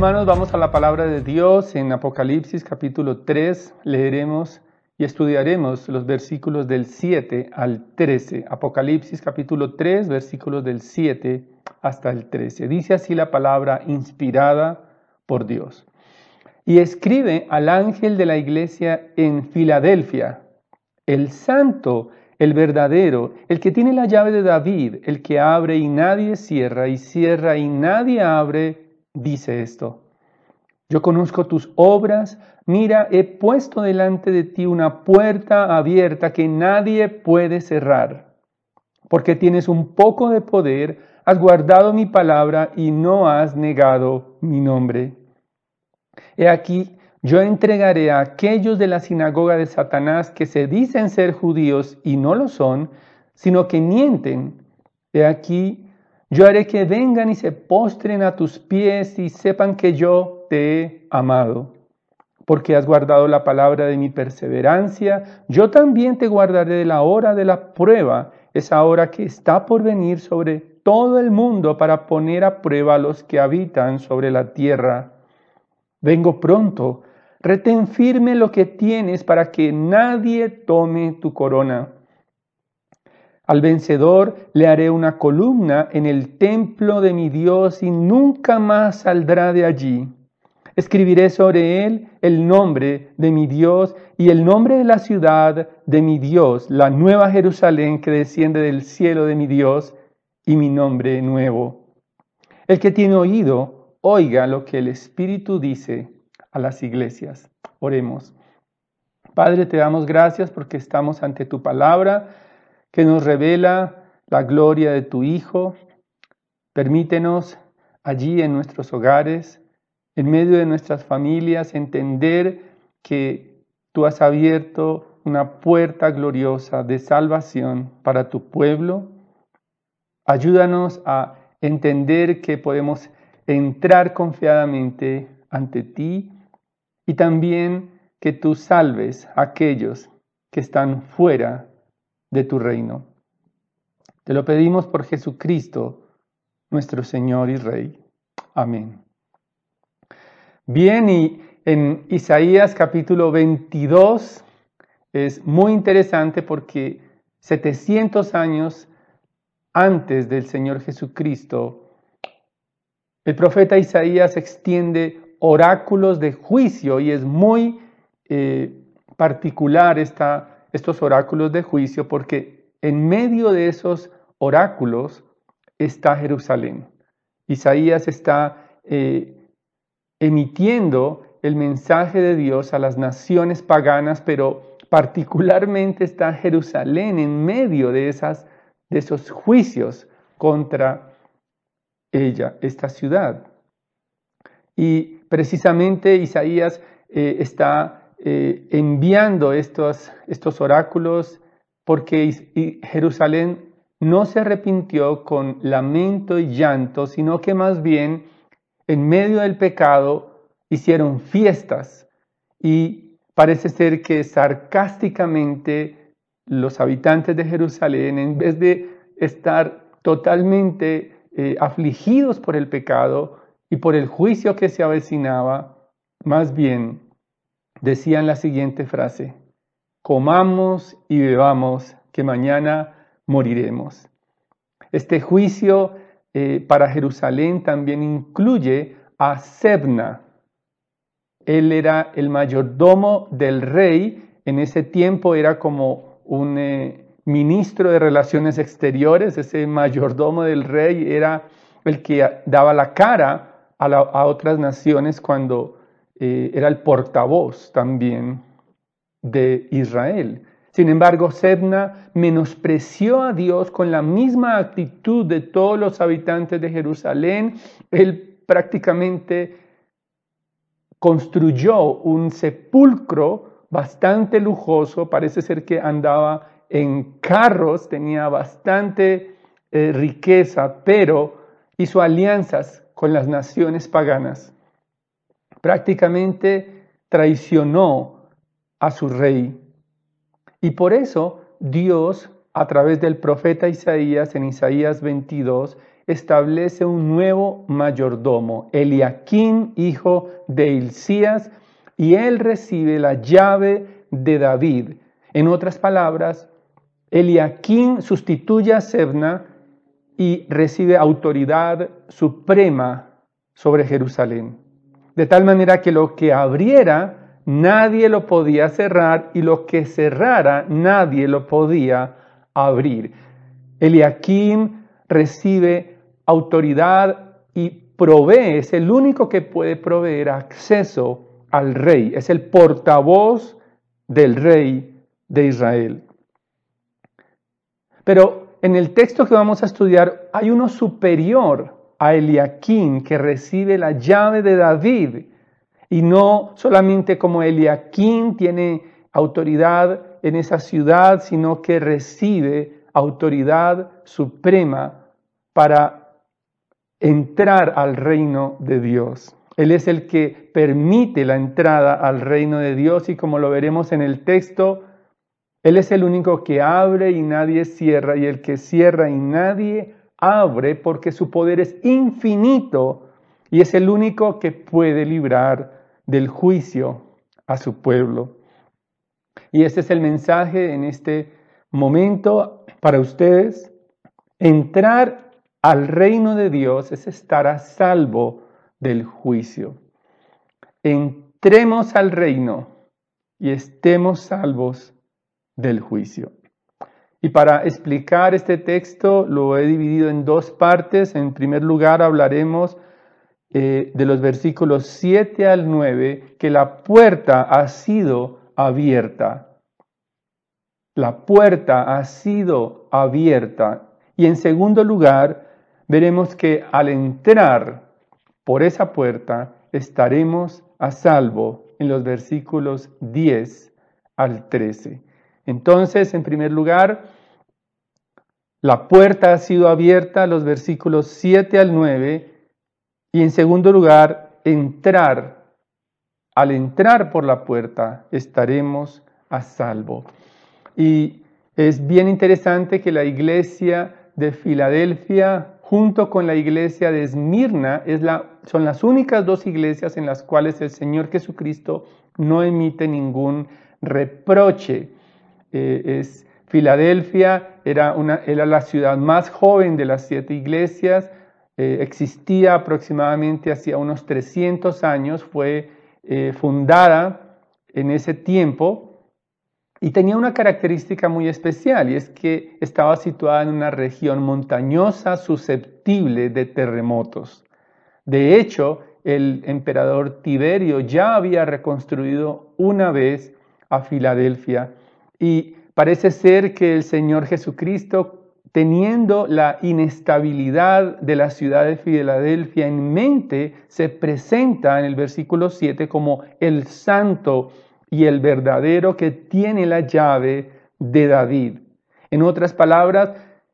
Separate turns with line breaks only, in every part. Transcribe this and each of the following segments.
Hermanos, vamos a la palabra de Dios en Apocalipsis capítulo 3. Leeremos y estudiaremos los versículos del 7 al 13. Apocalipsis capítulo 3, versículos del 7 hasta el 13. Dice así la palabra inspirada por Dios. Y escribe al ángel de la iglesia en Filadelfia, el santo, el verdadero, el que tiene la llave de David, el que abre y nadie cierra, y cierra y nadie abre, dice esto. Yo conozco tus obras, mira, he puesto delante de ti una puerta abierta que nadie puede cerrar, porque tienes un poco de poder, has guardado mi palabra y no has negado mi nombre. He aquí, yo entregaré a aquellos de la sinagoga de Satanás que se dicen ser judíos y no lo son, sino que mienten. He aquí, yo haré que vengan y se postren a tus pies y sepan que yo te he amado. Porque has guardado la palabra de mi perseverancia, yo también te guardaré de la hora de la prueba, esa hora que está por venir sobre todo el mundo para poner a prueba a los que habitan sobre la tierra. Vengo pronto, retén firme lo que tienes para que nadie tome tu corona. Al vencedor le haré una columna en el templo de mi Dios y nunca más saldrá de allí. Escribiré sobre él el nombre de mi Dios y el nombre de la ciudad de mi Dios, la nueva Jerusalén que desciende del cielo de mi Dios y mi nombre nuevo. El que tiene oído, oiga lo que el Espíritu dice a las iglesias. Oremos. Padre, te damos gracias porque estamos ante tu palabra que nos revela la gloria de tu Hijo. Permítenos allí en nuestros hogares, en medio de nuestras familias, entender que tú has abierto una puerta gloriosa de salvación para tu pueblo. Ayúdanos a entender que podemos entrar confiadamente ante ti y también que tú salves a aquellos que están fuera de tu reino. Te lo pedimos por Jesucristo, nuestro Señor y Rey. Amén. Bien, y en Isaías capítulo 22 es muy interesante porque 700 años antes del Señor Jesucristo, el profeta Isaías extiende oráculos de juicio y es muy eh, particular esta estos oráculos de juicio porque en medio de esos oráculos está Jerusalén. Isaías está eh, emitiendo el mensaje de Dios a las naciones paganas, pero particularmente está Jerusalén en medio de, esos juicios contra ella, esta ciudad. Y precisamente Isaías eh, está eh, enviando estos, estos oráculos porque Jerusalén no se arrepintió con lamento y llanto, sino que más bien en medio del pecado hicieron fiestas. Y parece ser que sarcásticamente los habitantes de Jerusalén, en vez de estar totalmente eh, afligidos por el pecado y por el juicio que se avecinaba, más bien decían la siguiente frase, comamos y bebamos, que mañana moriremos. Este juicio eh, para Jerusalén también incluye a Sebna. Él era el mayordomo del rey, en ese tiempo era como un eh, ministro de relaciones exteriores, ese mayordomo del rey era el que daba la cara a, a otras naciones cuando eh, era el portavoz también de Israel. Sin embargo, Sebna menospreció a Dios con la misma actitud de todos los habitantes de Jerusalén. Él prácticamente construyó un sepulcro bastante lujoso, parece ser que andaba en carros, tenía bastante eh, riqueza, pero hizo alianzas con las naciones paganas prácticamente traicionó a su rey. Y por eso Dios, a través del profeta Isaías, en Isaías 22, establece un nuevo mayordomo, Eliaquín, hijo de Hilcías, y él recibe la llave de David. En otras palabras, Eliaquín sustituye a Sebna y recibe autoridad suprema sobre Jerusalén. De tal manera que lo que abriera nadie lo podía cerrar y lo que cerrara nadie lo podía abrir. Eliakim recibe autoridad y provee, es el único que puede proveer acceso al rey, es el portavoz del rey de Israel. Pero en el texto que vamos a estudiar hay uno superior a Eliakim que recibe la llave de David y no solamente como Eliakim tiene autoridad en esa ciudad, sino que recibe autoridad suprema para entrar al reino de Dios. Él es el que permite la entrada al reino de Dios y como lo veremos en el texto, Él es el único que abre y nadie cierra y el que cierra y nadie abre porque su poder es infinito y es el único que puede librar del juicio a su pueblo. Y este es el mensaje en este momento para ustedes. Entrar al reino de Dios es estar a salvo del juicio. Entremos al reino y estemos salvos del juicio. Y para explicar este texto lo he dividido en dos partes. En primer lugar hablaremos eh, de los versículos 7 al 9 que la puerta ha sido abierta. La puerta ha sido abierta. Y en segundo lugar, veremos que al entrar por esa puerta estaremos a salvo en los versículos 10 al 13. Entonces, en primer lugar, la puerta ha sido abierta, los versículos 7 al 9, y en segundo lugar, entrar. Al entrar por la puerta estaremos a salvo. Y es bien interesante que la iglesia de Filadelfia junto con la iglesia de Esmirna es la, son las únicas dos iglesias en las cuales el Señor Jesucristo no emite ningún reproche. Eh, es Filadelfia era, una, era la ciudad más joven de las siete iglesias, eh, existía aproximadamente hacia unos 300 años, fue eh, fundada en ese tiempo y tenía una característica muy especial y es que estaba situada en una región montañosa susceptible de terremotos. De hecho, el emperador Tiberio ya había reconstruido una vez a Filadelfia y parece ser que el Señor Jesucristo teniendo la inestabilidad de la ciudad de Filadelfia en mente, se presenta en el versículo 7 como el santo y el verdadero que tiene la llave de David. En otras palabras,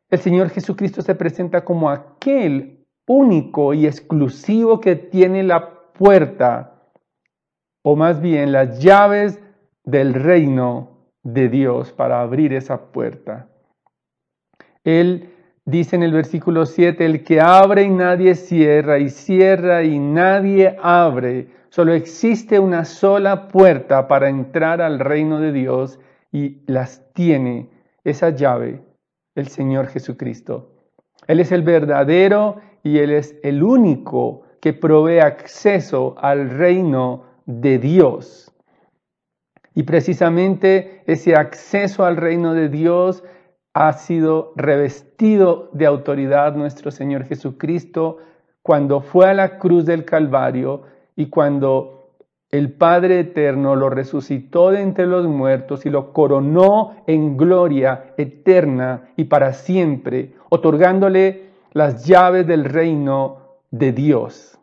el Señor Jesucristo se presenta como aquel único y exclusivo que tiene la puerta, o más bien las llaves del reino de Dios para abrir esa puerta. Él dice en el versículo 7, el que abre y nadie cierra, y cierra y nadie abre. Solo existe una sola puerta para entrar al reino de Dios y las tiene esa llave, el Señor Jesucristo. Él es el verdadero y Él es el único que provee acceso al reino de Dios. Y precisamente ese acceso al reino de Dios ha sido revestido de autoridad nuestro Señor Jesucristo cuando fue a la cruz del Calvario y cuando el Padre Eterno lo resucitó de entre los muertos y lo coronó en gloria eterna y para siempre, otorgándole las llaves del reino de Dios.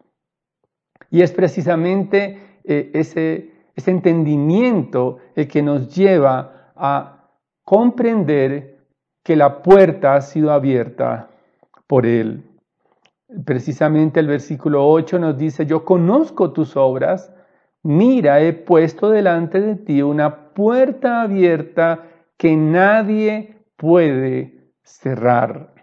Y es precisamente eh, ese, ese entendimiento el que nos lleva a comprender que la puerta ha sido abierta por Él. Precisamente el versículo 8 nos dice, yo conozco tus obras, mira, he puesto delante de ti una puerta abierta que nadie puede cerrar.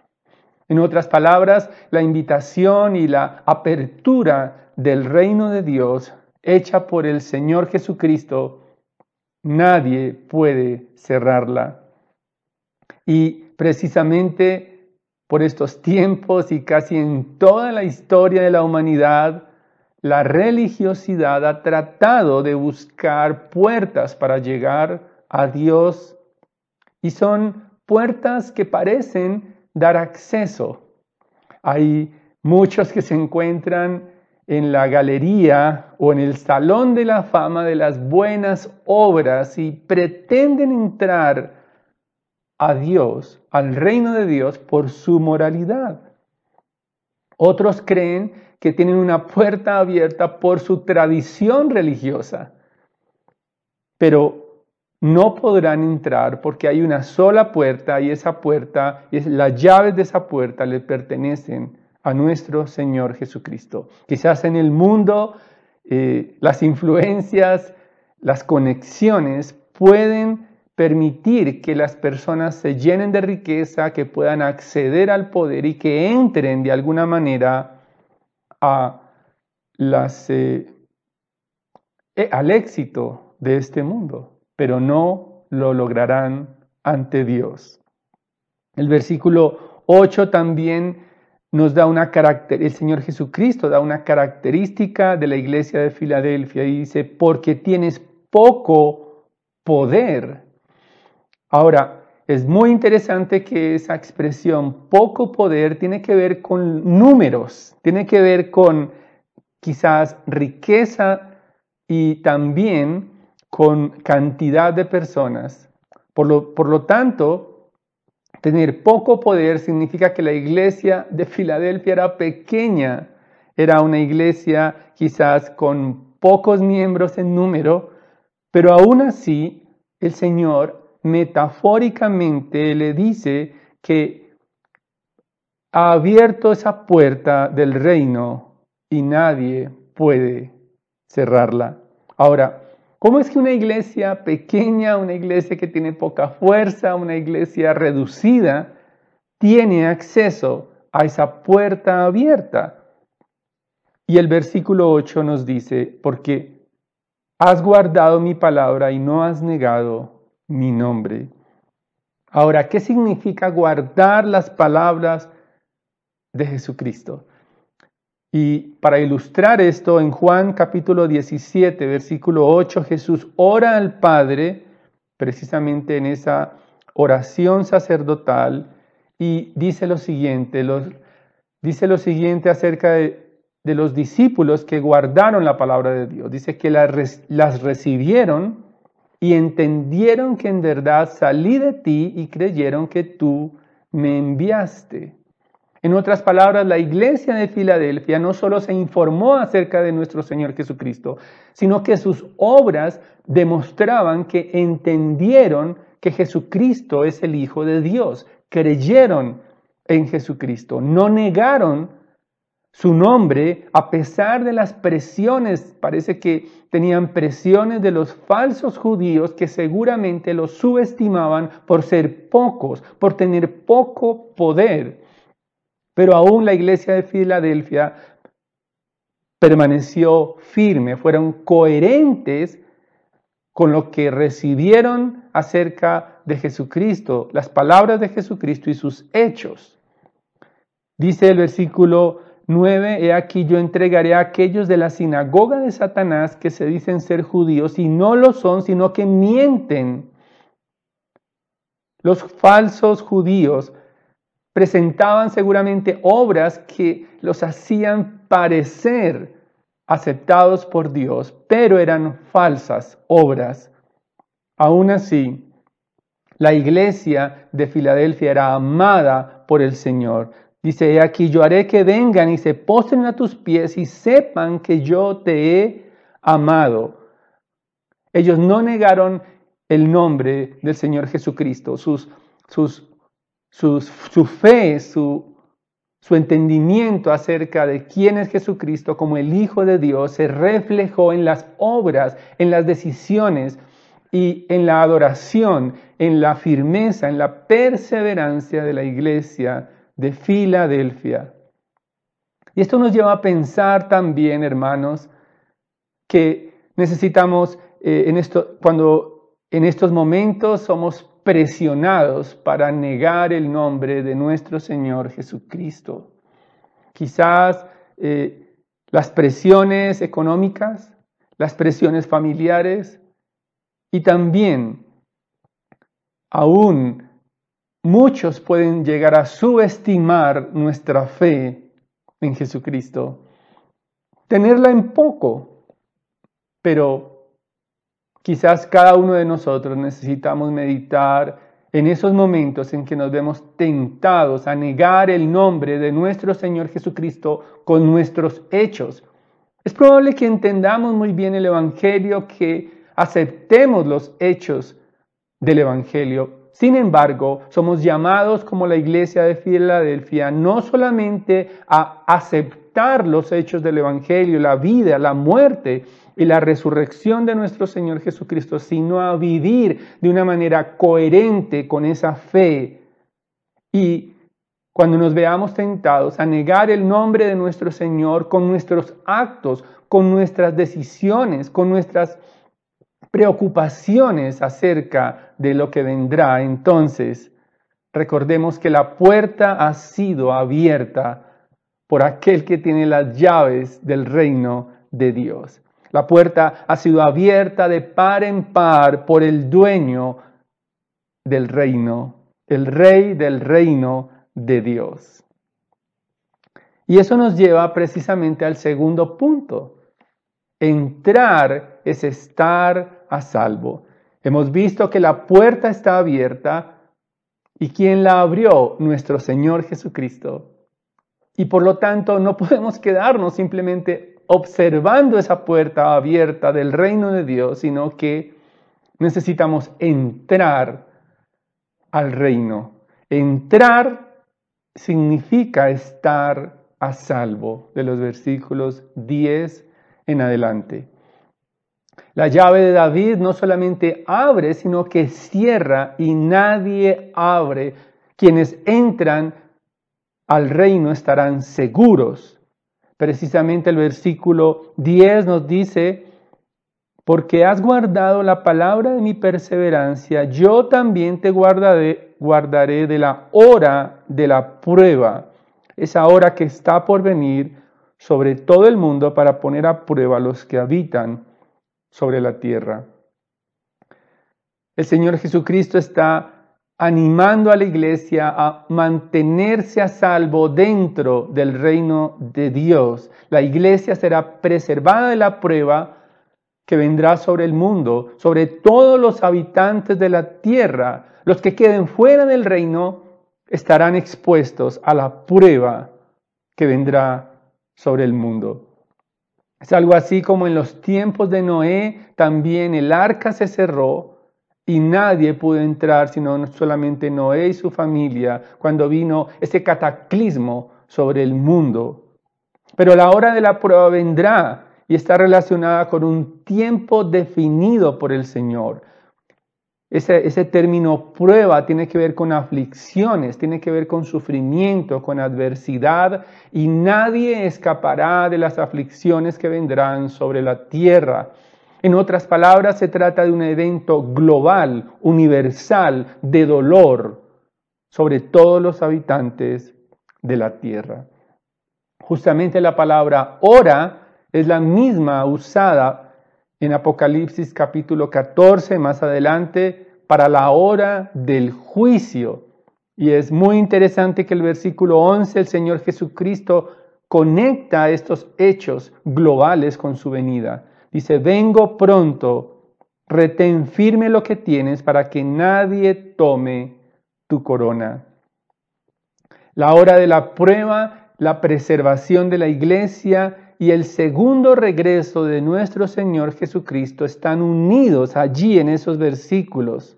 En otras palabras, la invitación y la apertura del reino de Dios hecha por el Señor Jesucristo, nadie puede cerrarla. Y precisamente por estos tiempos y casi en toda la historia de la humanidad, la religiosidad ha tratado de buscar puertas para llegar a Dios y son puertas que parecen dar acceso. Hay muchos que se encuentran en la galería o en el salón de la fama de las buenas obras y pretenden entrar a Dios, al reino de Dios, por su moralidad. Otros creen que tienen una puerta abierta por su tradición religiosa, pero no podrán entrar porque hay una sola puerta y esa puerta, las llaves de esa puerta le pertenecen a nuestro Señor Jesucristo. Quizás en el mundo eh, las influencias, las conexiones pueden permitir que las personas se llenen de riqueza, que puedan acceder al poder y que entren de alguna manera a las, eh, eh, al éxito de este mundo, pero no lo lograrán ante Dios. El versículo 8 también nos da una característica, el Señor Jesucristo da una característica de la iglesia de Filadelfia y dice, porque tienes poco poder. Ahora, es muy interesante que esa expresión poco poder tiene que ver con números, tiene que ver con quizás riqueza y también con cantidad de personas. Por lo, por lo tanto, tener poco poder significa que la iglesia de Filadelfia era pequeña, era una iglesia quizás con pocos miembros en número, pero aún así el Señor metafóricamente le dice que ha abierto esa puerta del reino y nadie puede cerrarla. Ahora, ¿cómo es que una iglesia pequeña, una iglesia que tiene poca fuerza, una iglesia reducida, tiene acceso a esa puerta abierta? Y el versículo 8 nos dice, porque has guardado mi palabra y no has negado mi nombre. Ahora, ¿qué significa guardar las palabras de Jesucristo? Y para ilustrar esto, en Juan capítulo 17, versículo 8, Jesús ora al Padre, precisamente en esa oración sacerdotal, y dice lo siguiente, dice lo siguiente acerca de, los discípulos que guardaron la palabra de Dios. Dice que las recibieron y entendieron que en verdad salí de ti y creyeron que tú me enviaste. En otras palabras, la iglesia de Filadelfia no solo se informó acerca de nuestro Señor Jesucristo, sino que sus obras demostraban que entendieron que Jesucristo es el Hijo de Dios, creyeron en Jesucristo, no negaron su nombre a pesar de las presiones, parece que tenían presiones de los falsos judíos que seguramente los subestimaban por ser pocos, por tener poco poder. Pero aún la iglesia de Filadelfia permaneció firme, fueron coherentes con lo que recibieron acerca de Jesucristo, las palabras de Jesucristo y sus hechos. Dice el versículo 9, he aquí yo entregaré a aquellos de la sinagoga de Satanás que se dicen ser judíos y no lo son, sino que mienten. Los falsos judíos presentaban seguramente obras que los hacían parecer aceptados por Dios, pero eran falsas obras. Aún así, la iglesia de Filadelfia era amada por el Señor. Dice, aquí yo haré que vengan y se postren a tus pies y sepan que yo te he amado. Ellos no negaron el nombre del Señor Jesucristo, sus, sus, sus, su fe, su, su entendimiento acerca de quién es Jesucristo como el Hijo de Dios se reflejó en las obras, en las decisiones y en la adoración, en la firmeza, en la perseverancia de la iglesia de Filadelfia. Y esto nos lleva a pensar también, hermanos, que necesitamos, eh, en esto, cuando en estos momentos somos presionados para negar el nombre de nuestro Señor Jesucristo. Quizás eh, las presiones económicas, las presiones familiares y también aún muchos pueden llegar a subestimar nuestra fe en Jesucristo, tenerla en poco, pero quizás cada uno de nosotros necesitamos meditar en esos momentos en que nos vemos tentados a negar el nombre de nuestro Señor Jesucristo con nuestros hechos. Es probable que entendamos muy bien el Evangelio, que aceptemos los hechos del Evangelio, sin embargo, somos llamados como la iglesia de Filadelfia no solamente a los hechos del Evangelio, la vida, la muerte y la resurrección de nuestro Señor Jesucristo, sino a vivir de una manera coherente con esa fe. Y cuando nos veamos tentados a negar el nombre de nuestro Señor con nuestros actos, con nuestras decisiones, con nuestras preocupaciones acerca de lo que vendrá, entonces recordemos que la puerta ha sido abierta por aquel que tiene las llaves del reino de Dios. La puerta ha sido abierta de par en par por el dueño del reino, el rey del reino de Dios. Y eso nos lleva precisamente al segundo punto. Entrar es estar a salvo. Hemos visto que la puerta está abierta y quien la abrió, nuestro Señor Jesucristo. Y por lo tanto no podemos quedarnos simplemente observando esa puerta abierta del reino de Dios, sino que necesitamos entrar al reino. Entrar significa estar a salvo, de los versículos 10 en adelante. La llave de David no solamente abre, sino que cierra y nadie abre. Quienes entran al reino estarán seguros. Precisamente el versículo 10 nos dice, porque has guardado la palabra de mi perseverancia, yo también te guardaré, de la hora de la prueba, esa hora que está por venir sobre todo el mundo para poner a prueba a los que habitan sobre la tierra. El Señor Jesucristo está animando a la iglesia a mantenerse a salvo dentro del reino de Dios. La iglesia será preservada de la prueba que vendrá sobre el mundo, sobre todos los habitantes de la tierra. Los que queden fuera del reino estarán expuestos a la prueba que vendrá sobre el mundo. Es algo así como en los tiempos de Noé, también el arca se cerró y nadie pudo entrar, sino solamente Noé y su familia, cuando vino ese cataclismo sobre el mundo. Pero la hora de la prueba vendrá y está relacionada con un tiempo definido por el Señor. Ese, término prueba tiene que ver con aflicciones, tiene que ver con sufrimiento, con adversidad, y nadie escapará de las aflicciones que vendrán sobre la tierra. En otras palabras, se trata de un evento global, universal, de dolor sobre todos los habitantes de la tierra. Justamente la palabra hora es la misma usada en Apocalipsis capítulo 14, más adelante, para la hora del juicio. Y es muy interesante que el versículo 11, el Señor Jesucristo conecta estos hechos globales con su venida. Dice, vengo pronto, retén firme lo que tienes para que nadie tome tu corona. La hora de la prueba, la preservación de la iglesia y el segundo regreso de nuestro Señor Jesucristo están unidos allí en esos versículos.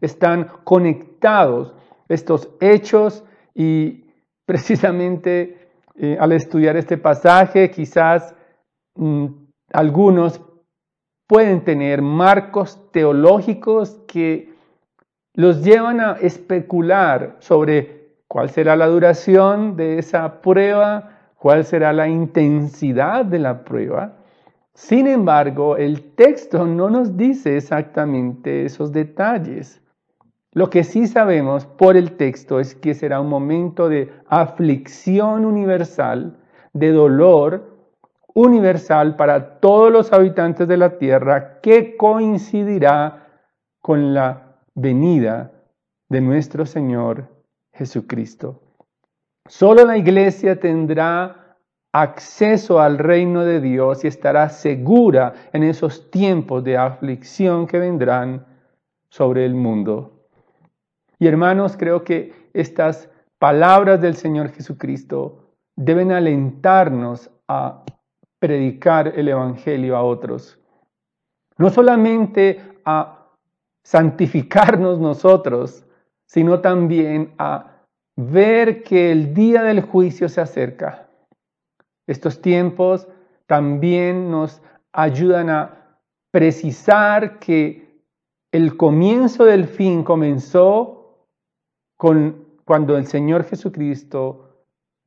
Están conectados estos hechos y precisamente eh, al estudiar este pasaje quizás mm, algunos pueden tener marcos teológicos que los llevan a especular sobre cuál será la duración de esa prueba, cuál será la intensidad de la prueba. Sin embargo, el texto no nos dice exactamente esos detalles. Lo que sí sabemos por el texto es que será un momento de aflicción universal, de dolor universal para todos los habitantes de la tierra que coincidirá con la venida de nuestro Señor Jesucristo. Solo la iglesia tendrá acceso al reino de Dios y estará segura en esos tiempos de aflicción que vendrán sobre el mundo. Y hermanos, creo que estas palabras del Señor Jesucristo deben alentarnos a predicar el Evangelio a otros. No solamente a santificarnos nosotros, sino también a ver que el día del juicio se acerca. Estos tiempos también nos ayudan a precisar que el comienzo del fin comenzó cuando el Señor Jesucristo,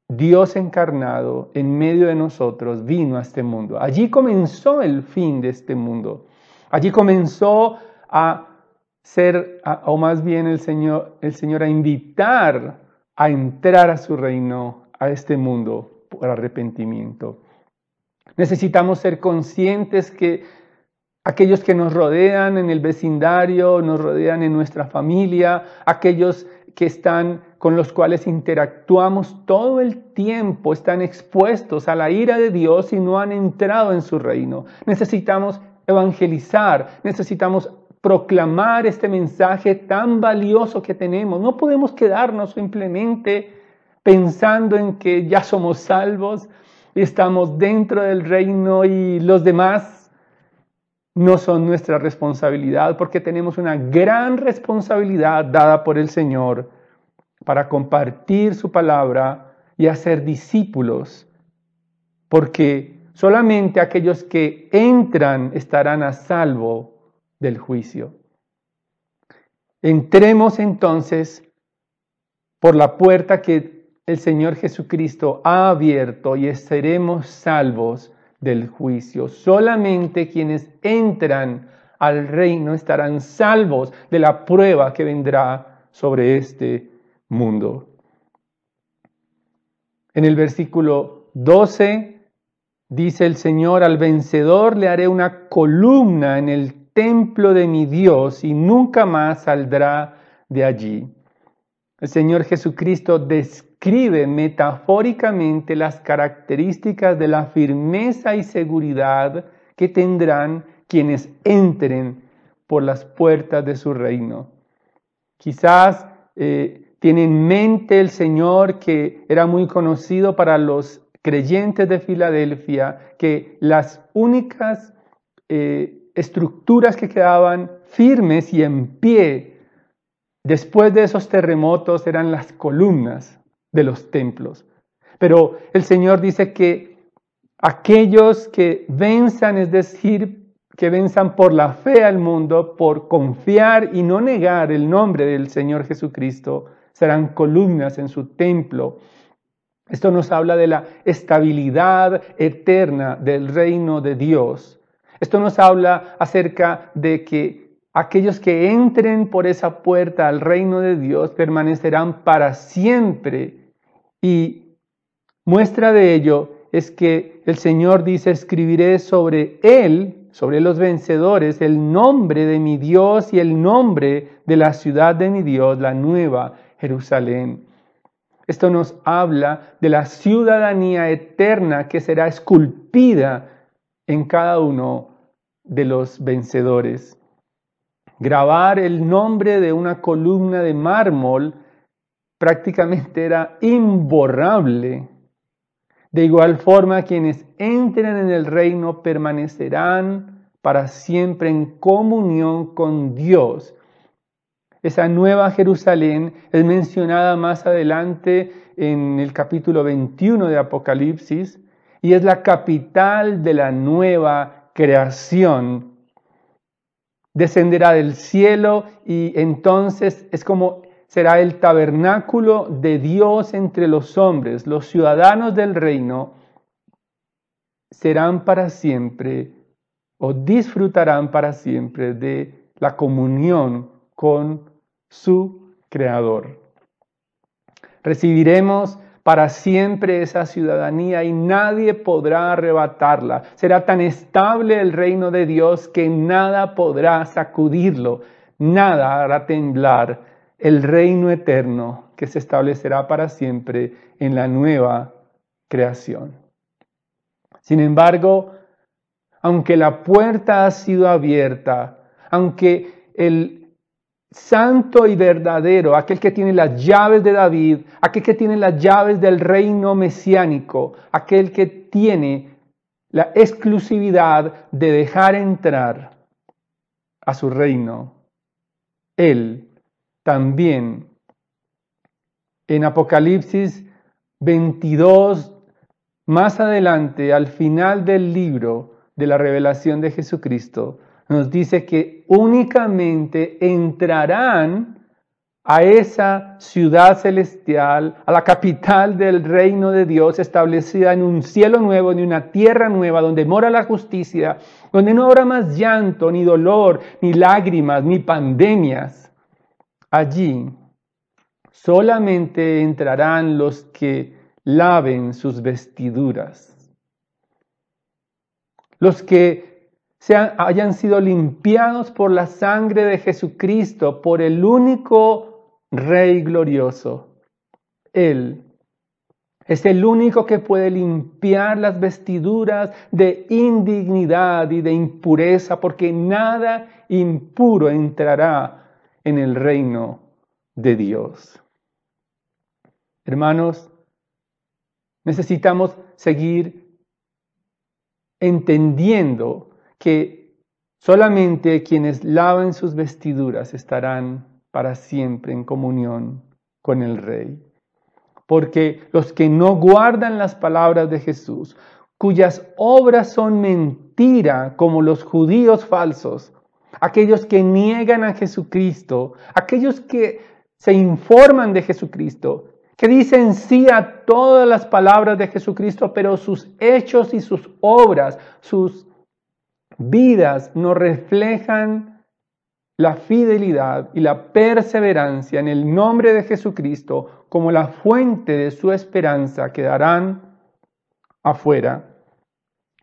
Dios encarnado en medio de nosotros, vino a este mundo. Allí comenzó el fin de este mundo. Allí comenzó a ser, o más bien el Señor, el Señor a invitar a entrar a su reino, a este mundo, por arrepentimiento. Necesitamos ser conscientes que aquellos que nos rodean en el vecindario, nos rodean en nuestra familia, aquellos que están con los cuales interactuamos todo el tiempo, están expuestos a la ira de Dios y no han entrado en su reino. Necesitamos evangelizar, necesitamos proclamar este mensaje tan valioso que tenemos. No podemos quedarnos simplemente pensando en que ya somos salvos, estamos dentro del reino y los demás no son nuestra responsabilidad, porque tenemos una gran responsabilidad dada por el Señor para compartir su palabra y hacer discípulos, porque solamente aquellos que entran estarán a salvo del juicio. Entremos entonces por la puerta que el Señor Jesucristo ha abierto y seremos salvos del juicio. Solamente quienes entran al reino estarán salvos de la prueba que vendrá sobre este mundo. En el versículo 12 dice el Señor, al vencedor le haré una columna en el templo de mi Dios y nunca más saldrá de allí. El Señor Jesucristo describe metafóricamente las características de la firmeza y seguridad que tendrán quienes entren por las puertas de su reino. Quizás eh, tiene en mente el Señor que era muy conocido para los creyentes de Filadelfia, que las únicas eh, estructuras que quedaban firmes y en pie Después de esos terremotos eran las columnas de los templos. Pero el Señor dice que aquellos que venzan, es decir, que venzan por la fe al mundo, por confiar y no negar el nombre del Señor Jesucristo, serán columnas en su templo. Esto nos habla de la estabilidad eterna del reino de Dios. Esto nos habla acerca de que aquellos que entren por esa puerta al reino de Dios permanecerán para siempre. Y muestra de ello es que el Señor dice, escribiré sobre él, sobre los vencedores, el nombre de mi Dios y el nombre de la ciudad de mi Dios, la nueva Jerusalén. Esto nos habla de la ciudadanía eterna que será esculpida en cada uno de los vencedores grabar el nombre de una columna de mármol prácticamente era imborrable. De igual forma, quienes entren en el reino permanecerán para siempre en comunión con Dios. Esa nueva Jerusalén es mencionada más adelante en el capítulo 21 de Apocalipsis y es la capital de la nueva creación descenderá del cielo y entonces es como será el tabernáculo de Dios entre los hombres. Los ciudadanos del reino serán para siempre o disfrutarán para siempre de la comunión con su Creador. Recibiremos para siempre esa ciudadanía y nadie podrá arrebatarla. Será tan estable el reino de Dios que nada podrá sacudirlo, nada hará temblar el reino eterno que se establecerá para siempre en la nueva creación. Sin embargo, aunque la puerta ha sido abierta, aunque el santo y verdadero, aquel que tiene las llaves de David, aquel que tiene las llaves del reino mesiánico, aquel que tiene la exclusividad de dejar entrar a su reino, él también. En Apocalipsis 22, más adelante, al final del libro de la revelación de Jesucristo, nos dice que únicamente entrarán a esa ciudad celestial, a la capital del reino de Dios, establecida en un cielo nuevo, en una tierra nueva, donde mora la justicia, donde no habrá más llanto, ni dolor, ni lágrimas, ni pandemias. Allí solamente entrarán los que laven sus vestiduras, los que hayan sido limpiados por la sangre de Jesucristo, por el único Rey glorioso. Él es el único que puede limpiar las vestiduras de indignidad y de impureza, porque nada impuro entrará en el reino de Dios. Hermanos, necesitamos seguir entendiendo que solamente quienes laven sus vestiduras estarán para siempre en comunión con el Rey. Porque los que no guardan las palabras de Jesús, cuyas obras son mentira, como los judíos falsos, aquellos que niegan a Jesucristo, aquellos que se informan de Jesucristo, que dicen sí a todas las palabras de Jesucristo, pero sus hechos y sus obras, sus vidas no reflejan la fidelidad y la perseverancia en el nombre de Jesucristo como la fuente de su esperanza quedarán afuera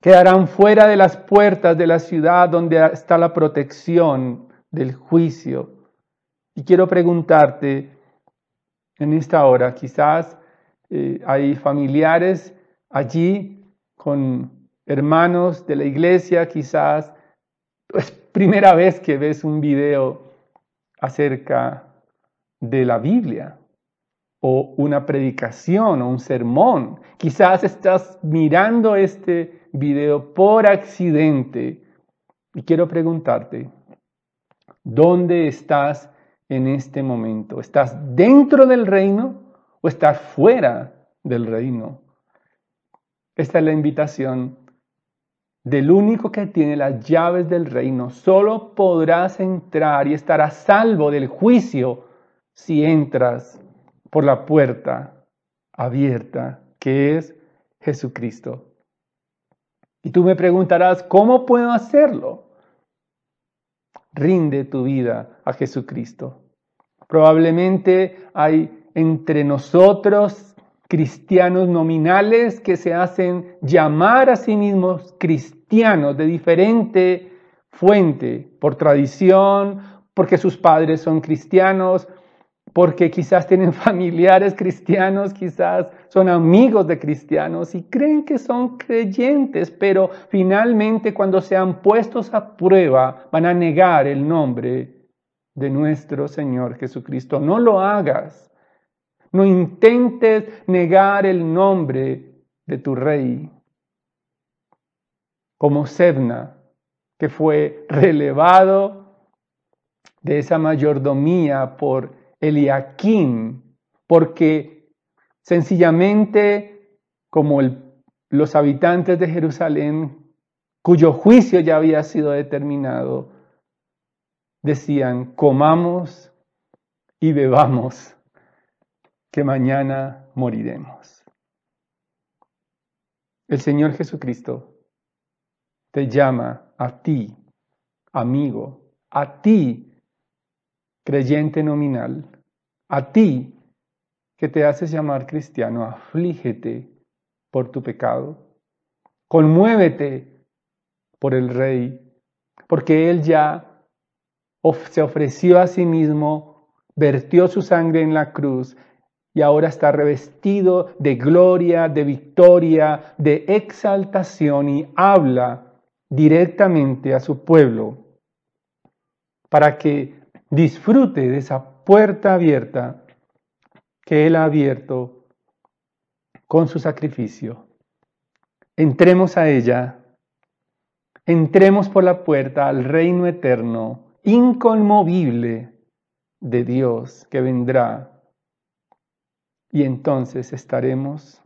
quedarán fuera de las puertas de la ciudad donde está la protección del juicio. Y quiero preguntarte en esta hora, quizás eh, hay familiares allí con hermanos de la iglesia, quizás es primera vez que ves un video acerca de la Biblia o una predicación o un sermón. Quizás estás mirando este video por accidente. Y quiero preguntarte, ¿dónde estás en este momento? ¿Estás dentro del reino o estás fuera del reino? Esta es la invitación del único que tiene las llaves del reino. Solo podrás entrar y estar a salvo del juicio si entras por la puerta abierta que es Jesucristo. Y tú me preguntarás, ¿cómo puedo hacerlo? Rinde tu vida a Jesucristo. Probablemente hay entre nosotros cristianos nominales que se hacen llamar a sí mismos cristianos de diferente fuente, por tradición, porque sus padres son cristianos, porque quizás tienen familiares cristianos, quizás son amigos de cristianos y creen que son creyentes, pero finalmente cuando sean puestos a prueba van a negar el nombre de nuestro Señor Jesucristo. No lo hagas. No intentes negar el nombre de tu rey. Como Sebna, que fue relevado de esa mayordomía por Eliakim, porque sencillamente como los habitantes de Jerusalén, cuyo juicio ya había sido determinado, decían, comamos y bebamos, que mañana moriremos. El Señor Jesucristo te llama a ti, amigo, a ti, creyente nominal, a ti que te haces llamar cristiano, aflígete por tu pecado, conmuévete por el Rey, porque Él ya se ofreció a sí mismo, vertió su sangre en la cruz y ahora está revestido de gloria, de victoria, de exaltación y habla directamente a su pueblo para que disfrute de esa puerta abierta que Él ha abierto con su sacrificio. Entremos a ella, entremos por la puerta al reino eterno, inconmovible de Dios que vendrá. Y entonces estaremos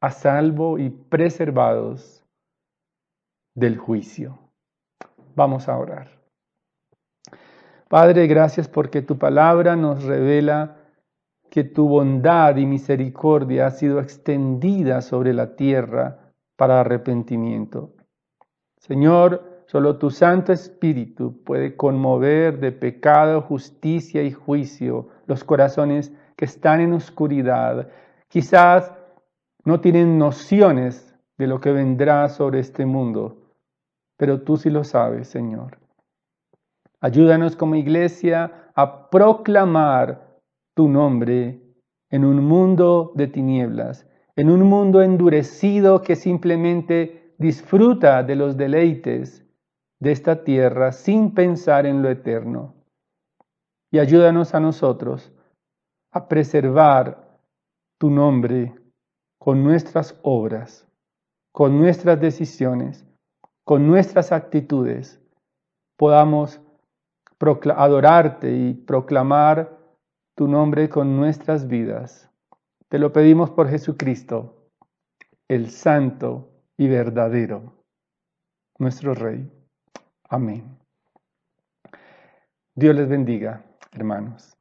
a salvo y preservados del juicio. Vamos a orar. Padre, gracias porque tu palabra nos revela que tu bondad y misericordia ha sido extendida sobre la tierra para arrepentimiento. Señor, solo tu Santo Espíritu puede conmover de pecado, justicia y juicio los corazones que están en oscuridad. Quizás no tienen nociones de lo que vendrá sobre este mundo, pero tú sí lo sabes, Señor. Ayúdanos como iglesia a proclamar tu nombre en un mundo de tinieblas, en un mundo endurecido que simplemente disfruta de los deleites de esta tierra sin pensar en lo eterno. Y ayúdanos a nosotros a preservar tu nombre con nuestras obras, con nuestras decisiones, con nuestras actitudes, podamos adorarte y proclamar tu nombre con nuestras vidas. Te lo pedimos por Jesucristo, el Santo y verdadero, nuestro Rey. Amén. Dios les bendiga, hermanos.